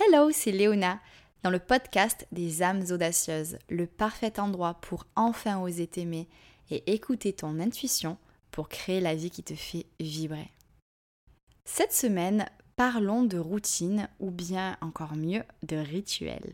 Hello, c'est Léona. Dans le podcast des âmes audacieuses, le parfait endroit pour enfin oser t'aimer et écouter ton intuition pour créer la vie qui te fait vibrer. Cette semaine, parlons de routine ou bien encore mieux de rituel.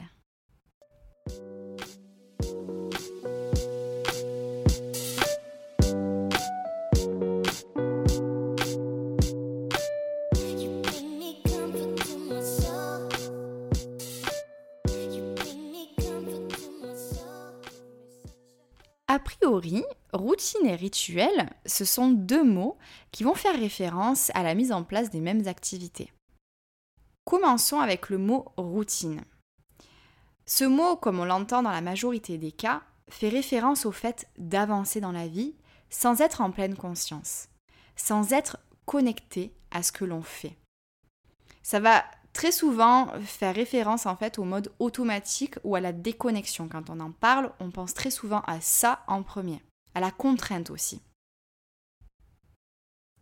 A priori, routine et rituel, ce sont deux mots qui vont faire référence à la mise en place des mêmes activités. Commençons avec le mot routine. Ce mot, comme on l'entend dans la majorité des cas, fait référence au fait d'avancer dans la vie sans être en pleine conscience, sans être connecté à ce que l'on fait. Ça va très souvent faire référence en fait au mode automatique ou à la déconnexion. Quand on en parle, on pense très souvent à ça en premier, à la contrainte aussi.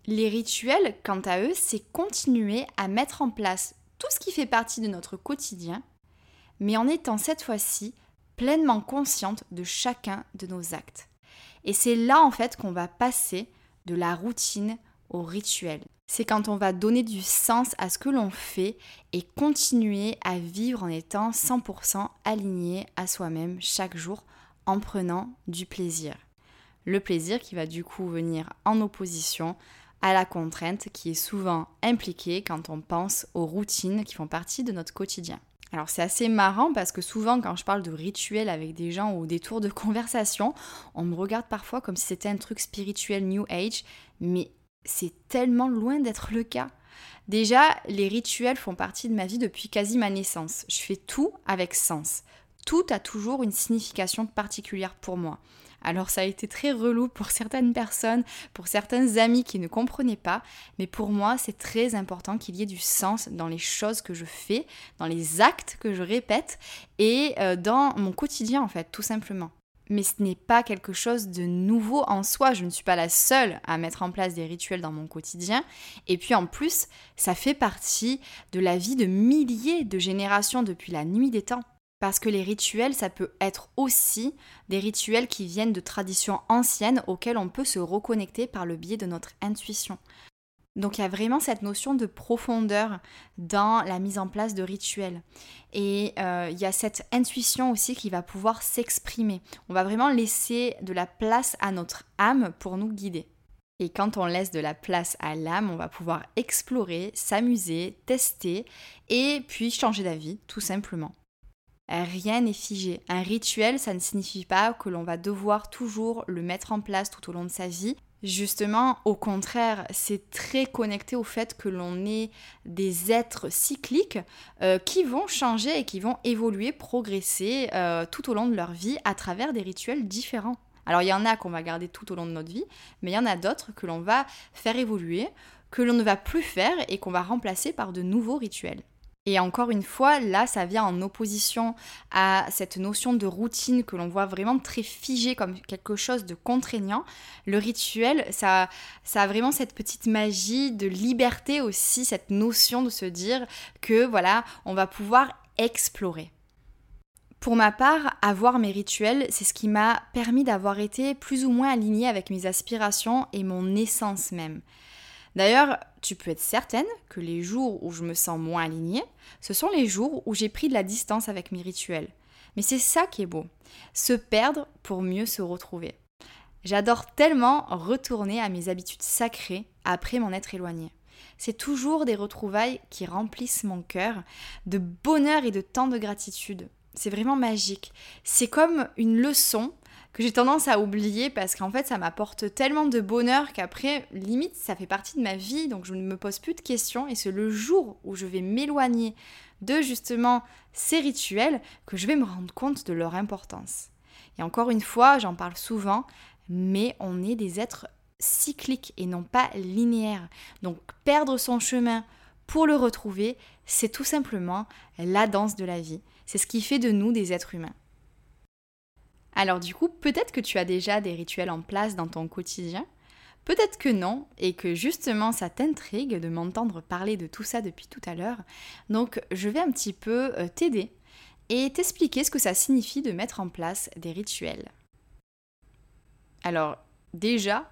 Les rituels, quant à eux, c'est continuer à mettre en place tout ce qui fait partie de notre quotidien, mais en étant cette fois-ci pleinement consciente de chacun de nos actes. Et c'est là en fait qu'on va passer de la routine au rituel c'est quand on va donner du sens à ce que l'on fait et continuer à vivre en étant 100% aligné à soi-même chaque jour en prenant du plaisir. Le plaisir qui va du coup venir en opposition à la contrainte qui est souvent impliquée quand on pense aux routines qui font partie de notre quotidien. Alors c'est assez marrant parce que souvent quand je parle de rituels avec des gens ou des tours de conversation, on me regarde parfois comme si c'était un truc spirituel New Age, mais c'est tellement loin d'être le cas. Déjà, les rituels font partie de ma vie depuis quasi ma naissance. Je fais tout avec sens. Tout a toujours une signification particulière pour moi. Alors ça a été très relou pour certaines personnes, pour certains amis qui ne comprenaient pas, mais pour moi c'est très important qu'il y ait du sens dans les choses que je fais, dans les actes que je répète et euh, dans mon quotidien en fait, tout simplement mais ce n'est pas quelque chose de nouveau en soi. Je ne suis pas la seule à mettre en place des rituels dans mon quotidien. Et puis en plus, ça fait partie de la vie de milliers de générations depuis la nuit des temps. Parce que les rituels, ça peut être aussi des rituels qui viennent de traditions anciennes auxquelles on peut se reconnecter par le biais de notre intuition. Donc il y a vraiment cette notion de profondeur dans la mise en place de rituels. Et euh, il y a cette intuition aussi qui va pouvoir s'exprimer. On va vraiment laisser de la place à notre âme pour nous guider. Et quand on laisse de la place à l'âme, on va pouvoir explorer, s'amuser, tester et puis changer d'avis, tout simplement. Rien n'est figé. Un rituel, ça ne signifie pas que l'on va devoir toujours le mettre en place tout au long de sa vie. Justement, au contraire, c'est très connecté au fait que l'on est des êtres cycliques euh, qui vont changer et qui vont évoluer, progresser euh, tout au long de leur vie à travers des rituels différents. Alors il y en a qu'on va garder tout au long de notre vie, mais il y en a d'autres que l'on va faire évoluer, que l'on ne va plus faire et qu'on va remplacer par de nouveaux rituels. Et encore une fois, là, ça vient en opposition à cette notion de routine que l'on voit vraiment très figée comme quelque chose de contraignant. Le rituel, ça, ça a vraiment cette petite magie de liberté aussi, cette notion de se dire que voilà, on va pouvoir explorer. Pour ma part, avoir mes rituels, c'est ce qui m'a permis d'avoir été plus ou moins aligné avec mes aspirations et mon essence même. D'ailleurs, tu peux être certaine que les jours où je me sens moins alignée, ce sont les jours où j'ai pris de la distance avec mes rituels. Mais c'est ça qui est beau, se perdre pour mieux se retrouver. J'adore tellement retourner à mes habitudes sacrées après m'en être éloignée. C'est toujours des retrouvailles qui remplissent mon cœur de bonheur et de tant de gratitude. C'est vraiment magique. C'est comme une leçon que j'ai tendance à oublier parce qu'en fait ça m'apporte tellement de bonheur qu'après limite ça fait partie de ma vie donc je ne me pose plus de questions et c'est le jour où je vais m'éloigner de justement ces rituels que je vais me rendre compte de leur importance. Et encore une fois, j'en parle souvent, mais on est des êtres cycliques et non pas linéaires. Donc perdre son chemin pour le retrouver, c'est tout simplement la danse de la vie. C'est ce qui fait de nous des êtres humains. Alors du coup, peut-être que tu as déjà des rituels en place dans ton quotidien. Peut-être que non, et que justement ça t'intrigue de m'entendre parler de tout ça depuis tout à l'heure. Donc je vais un petit peu euh, t'aider et t'expliquer ce que ça signifie de mettre en place des rituels. Alors déjà,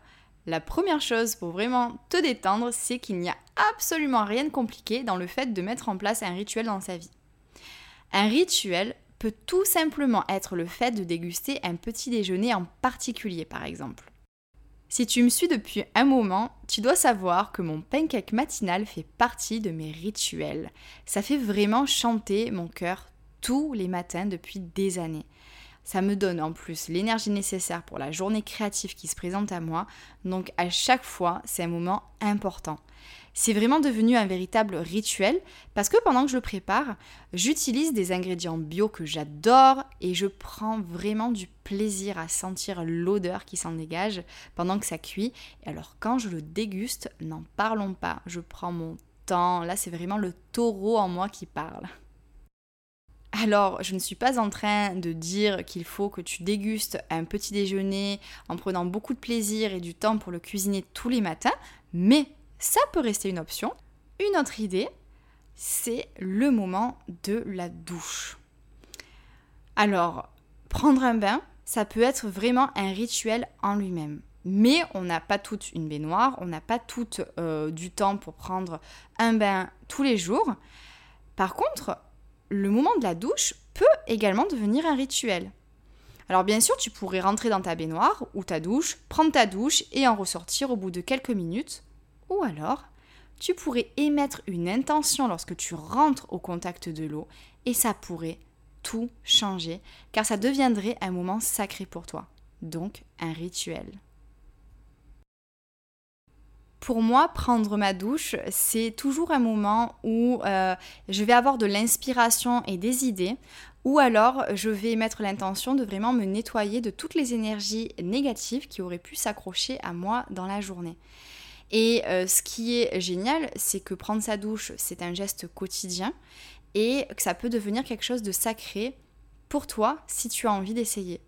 la première chose pour vraiment te détendre, c'est qu'il n'y a absolument rien de compliqué dans le fait de mettre en place un rituel dans sa vie. Un rituel peut tout simplement être le fait de déguster un petit déjeuner en particulier, par exemple. Si tu me suis depuis un moment, tu dois savoir que mon pancake matinal fait partie de mes rituels. Ça fait vraiment chanter mon cœur tous les matins depuis des années. Ça me donne en plus l'énergie nécessaire pour la journée créative qui se présente à moi, donc à chaque fois, c'est un moment important. C'est vraiment devenu un véritable rituel parce que pendant que je le prépare, j'utilise des ingrédients bio que j'adore et je prends vraiment du plaisir à sentir l'odeur qui s'en dégage pendant que ça cuit. Et alors quand je le déguste, n'en parlons pas, je prends mon temps, là c'est vraiment le taureau en moi qui parle. Alors, je ne suis pas en train de dire qu'il faut que tu dégustes un petit déjeuner en prenant beaucoup de plaisir et du temps pour le cuisiner tous les matins, mais ça peut rester une option. Une autre idée, c'est le moment de la douche. Alors, prendre un bain, ça peut être vraiment un rituel en lui-même. Mais on n'a pas toute une baignoire, on n'a pas tout euh, du temps pour prendre un bain tous les jours. Par contre, le moment de la douche peut également devenir un rituel. Alors bien sûr, tu pourrais rentrer dans ta baignoire ou ta douche, prendre ta douche et en ressortir au bout de quelques minutes. Ou alors, tu pourrais émettre une intention lorsque tu rentres au contact de l'eau et ça pourrait tout changer car ça deviendrait un moment sacré pour toi, donc un rituel. Pour moi, prendre ma douche, c'est toujours un moment où euh, je vais avoir de l'inspiration et des idées, ou alors je vais mettre l'intention de vraiment me nettoyer de toutes les énergies négatives qui auraient pu s'accrocher à moi dans la journée. Et euh, ce qui est génial, c'est que prendre sa douche, c'est un geste quotidien et que ça peut devenir quelque chose de sacré pour toi si tu as envie d'essayer.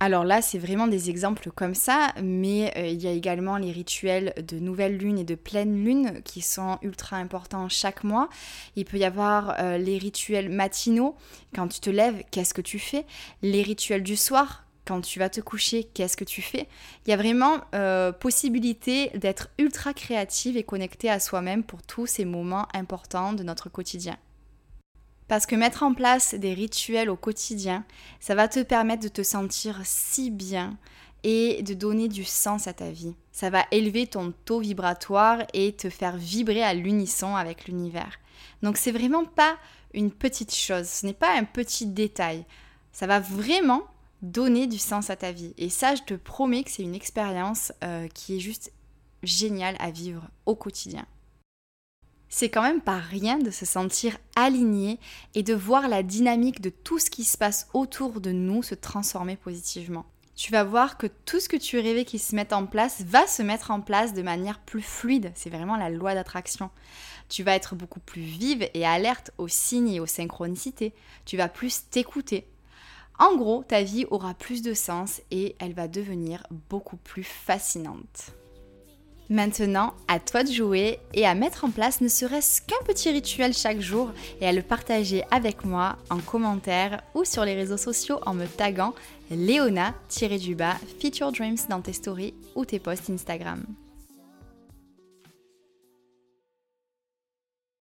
Alors là, c'est vraiment des exemples comme ça, mais euh, il y a également les rituels de nouvelle lune et de pleine lune qui sont ultra importants chaque mois. Il peut y avoir euh, les rituels matinaux, quand tu te lèves, qu'est-ce que tu fais? Les rituels du soir, quand tu vas te coucher, qu'est-ce que tu fais? Il y a vraiment euh, possibilité d'être ultra créative et connectée à soi-même pour tous ces moments importants de notre quotidien. Parce que mettre en place des rituels au quotidien, ça va te permettre de te sentir si bien et de donner du sens à ta vie. Ça va élever ton taux vibratoire et te faire vibrer à l'unisson avec l'univers. Donc c'est vraiment pas une petite chose, ce n'est pas un petit détail. Ça va vraiment donner du sens à ta vie. Et ça, je te promets que c'est une expérience euh, qui est juste géniale à vivre au quotidien. C'est quand même pas rien de se sentir aligné et de voir la dynamique de tout ce qui se passe autour de nous se transformer positivement. Tu vas voir que tout ce que tu rêvais qui se mette en place va se mettre en place de manière plus fluide. C'est vraiment la loi d'attraction. Tu vas être beaucoup plus vive et alerte aux signes et aux synchronicités. Tu vas plus t'écouter. En gros, ta vie aura plus de sens et elle va devenir beaucoup plus fascinante. Maintenant, à toi de jouer et à mettre en place ne serait-ce qu'un petit rituel chaque jour et à le partager avec moi en commentaire ou sur les réseaux sociaux en me taguant Léona-du-bas Feature Dreams dans tes stories ou tes posts Instagram.